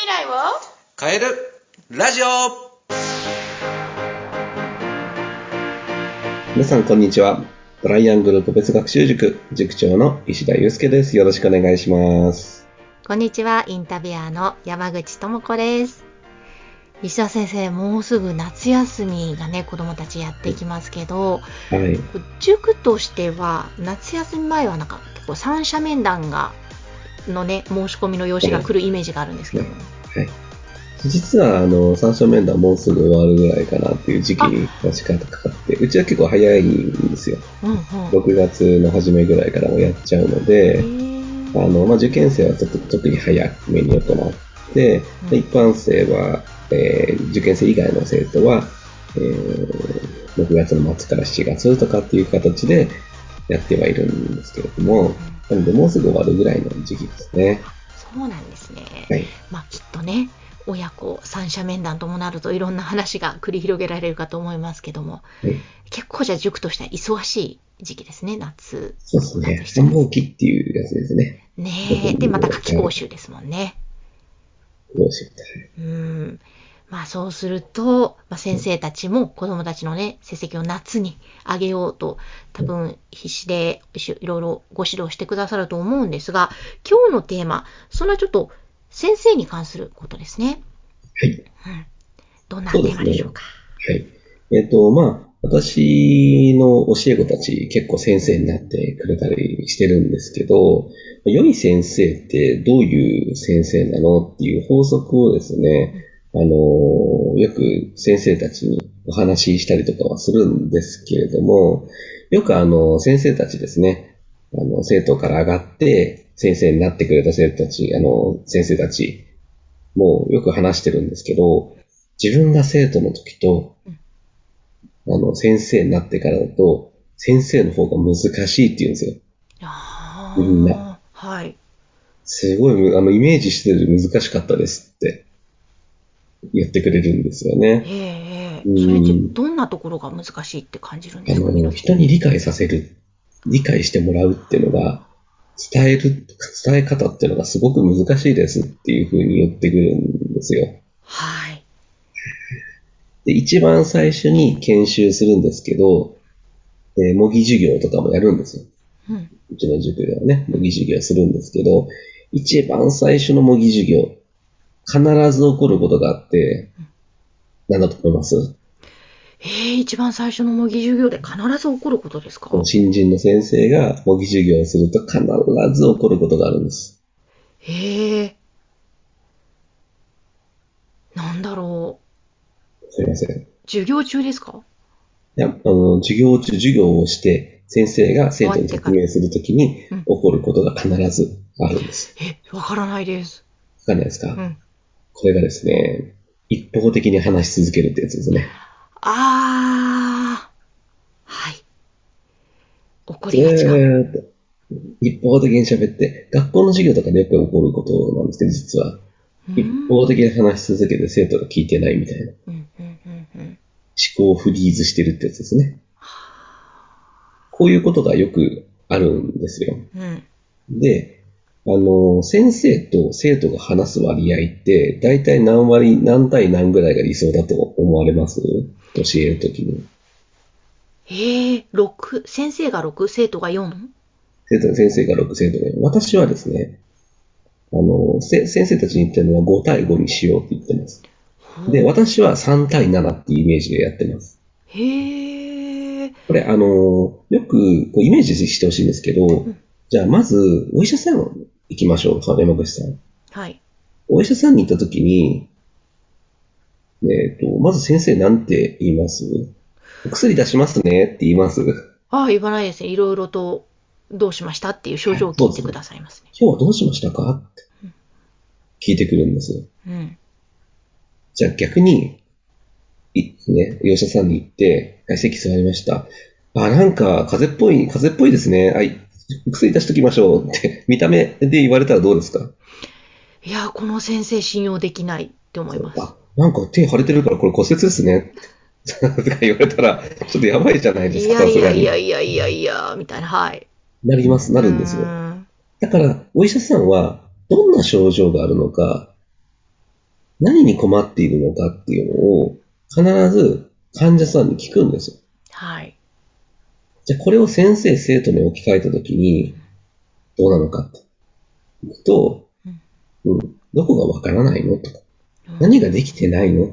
未来を？変えるラジオ皆さん、こんにちは。トライアングル個別学習塾、塾長の石田祐介です。よろしくお願いします。こんにちは、インタビュアーの山口智子です。石田先生、もうすぐ夏休みがね、子供たちやってきますけど、はい。塾としては、夏休み前はなんか結構三者面談が、のね、申し込みの用紙が来るイメージがあるんですけども。はい。実は、あの、三者面談もうすぐ終わるぐらいかなっていう時期に確かかかって、うちは結構早いんですよ。うんうん。6月の初めぐらいからもやっちゃうのへで、ーあの、まあ、受験生はちょっと特に早めに行って、うんで一般生は、えー受験生以外の生徒は、えー6月の末から7月とかっていう形でやってはいるんですけれども、なのでもうすぐ終わるぐらいの時期ですね。そうなんですね。はい。まあきっとね、親子三者面談ともなるといろんな話が繰り広げられるかと思いますけども、はい結構じゃあ塾としては忙しい時期ですね、夏。そうですね。夏繁忙期っていうやつですね。ねえ。で、また夏期講習ですもんね。どうしよううん。まあそうすると、まあ、先生たちも子供たちのね、成績を夏に上げようと、多分必死でしいろいろご指導してくださると思うんですが、今日のテーマ、そんなちょっと先生に関することですね。はい。うん。どんなテーマでしょうか？はい。えっ、と、まあ、私の教え子たち結構先生になってくれたりしてるんですけど、良い先生ってどういう先生なのっていう法則をですね、あの、よく先生たちにお話ししたりとかはするんですけれども、よくあの、先生たちですね、あの、生徒から上がって先生になってくれた生徒たち、あの、先生たちもよく話してるんですけど、自分が生徒の時と、あの、先生になってからだと、先生の方が難しいって言うんですよ。あみんなあ、はい。すごいむ、あの、イメージしてるより難しかったですって言ってくれるんですよね。ええええうんそれってどんなところが難しいって感じるんであすか？の、人に理解させる、理解してもらうっていうのが、伝える、伝え方っていうのがすごく難しいですっていうふうに言ってくるんですよ。はい。で、一番最初に研修するんですけど、えー模擬授業とかもやるんですよ。うん。うちの塾ではね、模擬授業するんですけど、一番最初の模擬授業、必ず起こることがあって、何だと思います？ええ一番最初の模擬授業で必ず起こることですか？新人の先生が模擬授業をすると必ず起こることがあるんです。へえ。なんだろう。すいません。い授業中ですか？や、あの、授業中、授業をして、先生が生徒に説明するときにうん起こることが必ずあるんです。え、わからないです。わかんないですか、うん。これがですね、一方的に話し続けるってやつですね。あー。はい。起こずりがちか。ーっと、一方的に喋って、学校の授業とかでよく起こることなんですけど、実は。一方的に話し続けて生徒が聞いてないみたいな。うんうんうんうん。思考をフリーズしてるってやつですね。こういうことがよくあるんですよ。うん。で、あの、先生と生徒が話す割合って、だいたい何割、何対何ぐらいが理想だと思われます？教えるときに。ええ六先生が6、生徒が 4? 生徒先生が6、生徒が4。私はですね、あの、せ先生たちに言ってるのは5対5にしようって言ってます。で、私は3対7っていうイメージでやってます。へえ。これ、あの、よくこうイメージしてほしいんですけど、じゃあまず、お医者さん行きましょう、山口さん。はい。お医者さんに行った時に、えっ、と、まず先生なんて言います？お薬出しますねって言います？ああ、言わないですね。いろいろとどうしましたっていう症状を聞いてくださいますね。今日はどうしましたか？って聞いてくるんです。うん。じゃあ逆に、いね、お医者さんに行って、はい、席座りました。あ、なんか風邪っぽい、風邪っぽいですね。はい、薬出しときましょうって、見た目で言われたらどうですか？いや、この先生信用できないって思います。あ、なんか手腫れてるからこれ骨折ですね。とか言われたら、ちょっとやばいじゃないですか、いやいや。いやいやいやいや、みたいな、はい。なります、なるんですよう。んだから、お医者さんは、どんな症状があるのか、何に困っているのかっていうのを必ず患者さんに聞くんですよ。はい。じゃあこれを先生、生徒に置き換えたときに、どうなのかって。言うと、うん、どこがわからないの？とか、何ができてないの？っ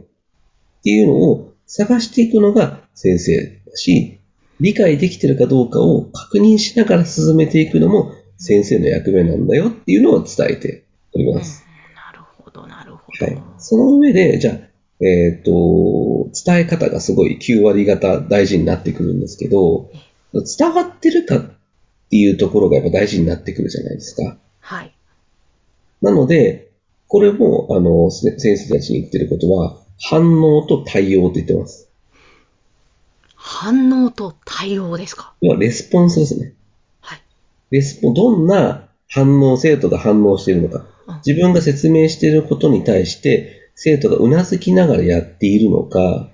ていうのを探していくのが先生だし、理解できてるかどうかを確認しながら進めていくのも先生の役目なんだよっていうのを伝えております。なるほど、なるほど。はい。その上で、じゃあ、えっ、と、伝え方がすごい9割方大事になってくるんですけど、伝わってるかっていうところがやっぱ大事になってくるじゃないですか。はい。なので、これも、あの、せ先生たちに言ってることは、反応と対応と言ってます。反応と対応ですか？要はレスポンスですね。はい。レスポン、どんな反応、生徒が反応しているのかうん。自分が説明していることに対して、生徒がうなずきながらやっているのか、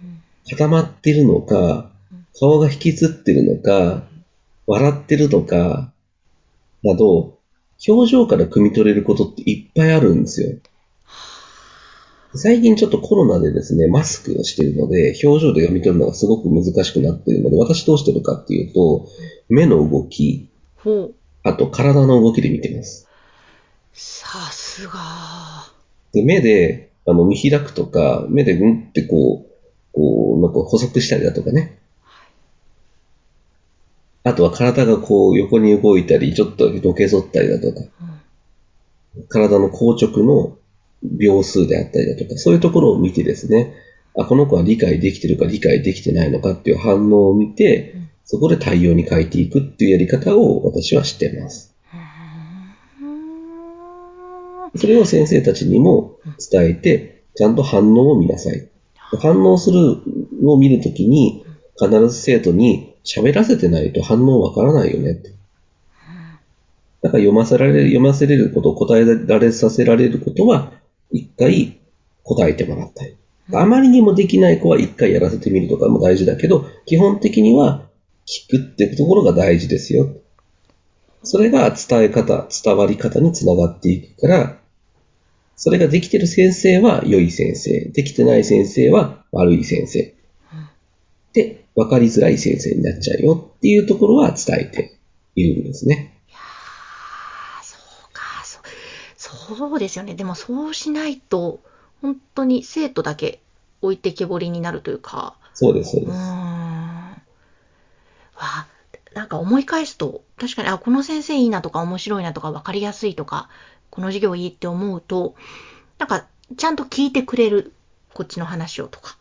固まっているのか、顔が引きつってるのか、笑ってるのか、など、表情から汲み取れることっていっぱいあるんですよ。最近ちょっとコロナでですね、マスクをしているので、表情で読み取るのがすごく難しくなっているので、私どうしてるかっていうと、目の動き。あと体の動きで見てます。さすが。で、目で、あの、見開くとか、目でうんってこう、こう、なんか補足したりだとかね。あとは体がこう横に動いたり、ちょっとのけぞったりだとか、体の硬直の秒数であったりだとか、そういうところを見てですね、あ、この子は理解できてるか理解できてないのかっていう反応を見て、そこで対応に変えていくっていうやり方を私はしてます。それを先生たちにも伝えて、ちゃんと反応を見なさい。反応するのを見るときに、必ず生徒に喋らせてないと反応わからないよねって。だから読ませられる、読ませれること、答えられさせられることは、一回答えてもらったり。あまりにもできない子は一回やらせてみるとかも大事だけど、基本的には聞くってところが大事ですよ。それが伝え方、伝わり方につながっていくから、それができてる先生は良い先生、できてない先生は悪い先生。で、分かりづらい先生になっちゃうよっていうところは伝えているんですね。あーそうか、そう、そうですよね。でもそうしないと、本当に生徒だけ置いてけぼりになるというか、そうです、そううーん。です。わあ、なんか思い返すと、確かに、あ、この先生いいなとか面白いなとか分かりやすいとか、この授業いいって思うと、なんかちゃんと聞いてくれる、こっちの話をとか。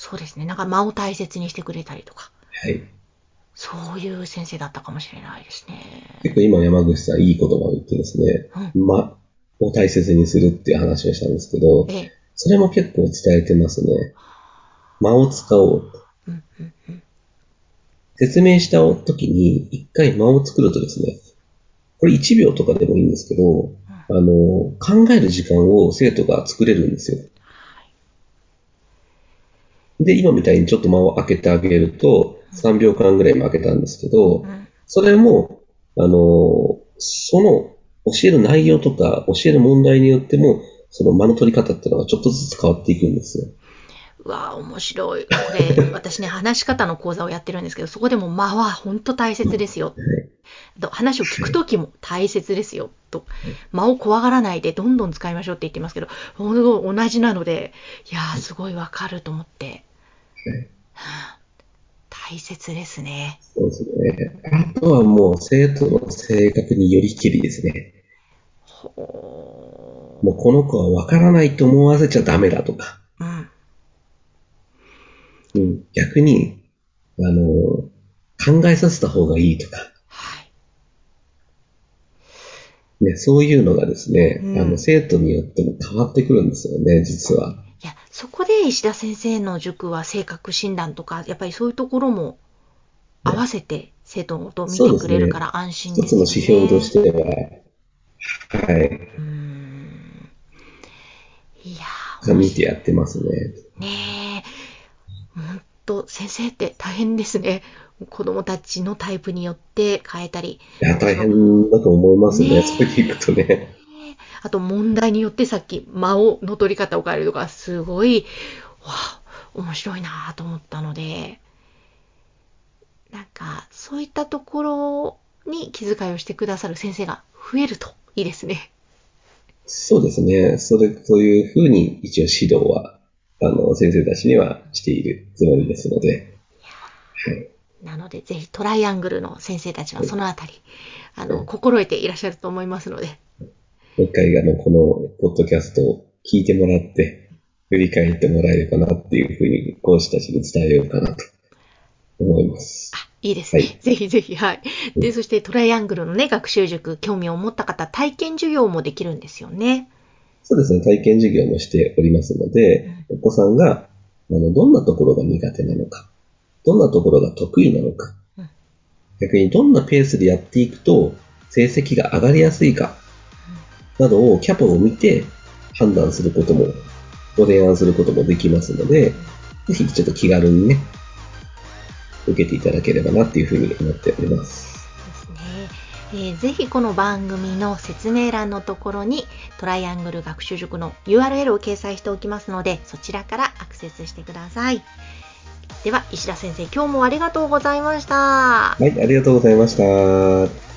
そうですね。なんか間を大切にしてくれたりとか。はい。そういう先生だったかもしれないですね。結構今山口さんいい言葉を言ってですね、間を大切にするっていう話をしたんですけど、ええ。それも結構伝えてますね。間を使おうと。うんうんうん。説明した時に一回間を作るとですね、これ1秒とかでもいいんですけど、あの、考える時間を生徒が作れるんですよ。で、今みたいにちょっと間を空けてあげると、3秒間ぐらいも空けたんですけど、うんそれも、あの、その教える内容とか教える問題によっても、その間の取り方っていうのがちょっとずつ変わっていくんですよ。うわあ、面白い。これ、私ね、話し方の講座をやってるんですけど、そこでも間は本当大切ですよ。と話を聞くときも大切ですよ。と。間を怖がらないでどんどん使いましょうって言ってますけど、同じなので、いやー、すごいわかると思って。はあ大切ですね。そうですね。あとはもう生徒の性格によりきりですね。ほもうこの子はわからないと思わせちゃダメだとか、う。うん。うん、逆に、あの、考えさせた方がいいとか、はい。ね、そういうのがですね、うんあの、生徒によっても変わってくるんですよね、実は。そこで石田先生の塾は性格診断とか、やっぱりそういうところも合わせて生徒のことを見てくれるから安心一ですよね。つの指標としては、はい、うーん。いやー、見てやってますね。ねえ。ほんと、先生って大変ですね。子供たちのタイプによって変えたり。いや、大変だと思いますね、ねそれ聞くとね。あと問題によってさっき間をの取り方を変えるとか、すごい、わあ、面白いなと思ったので、なんか、そういったところに気遣いをしてくださる先生が増えるといいですね。そうですね。それ、そういうふうに一応指導は、あの、先生たちにはしているつもりですので。はい。なので、ぜひトライアングルの先生たちはそのあたり、あの、心得ていらっしゃると思いますので。もう一回、あの、この、ポッドキャストを聞いてもらって、振り返ってもらえればなっていうふうに、講師たちに伝えようかなと思います。あ、いいですね。はいぜひぜひ、はい。で、そしてトライアングルのね、学習塾、興味を持った方、体験授業もできるんですよね。そうですね、体験授業もしておりますので、お子さんが、あの、どんなところが苦手なのか、どんなところが得意なのかうん、逆にどんなペースでやっていくと、成績が上がりやすいか、などをキャパを見て判断することも、ご提案することもできますので、ぜひちょっと気軽にね、受けていただければなっていうふうに思っております。ですね。えーぜひこの番組の説明欄のところにトライアングル学習塾の URL を掲載しておきますので、そちらからアクセスしてください。では、石田先生、今日もありがとうございました。はい、ありがとうございました。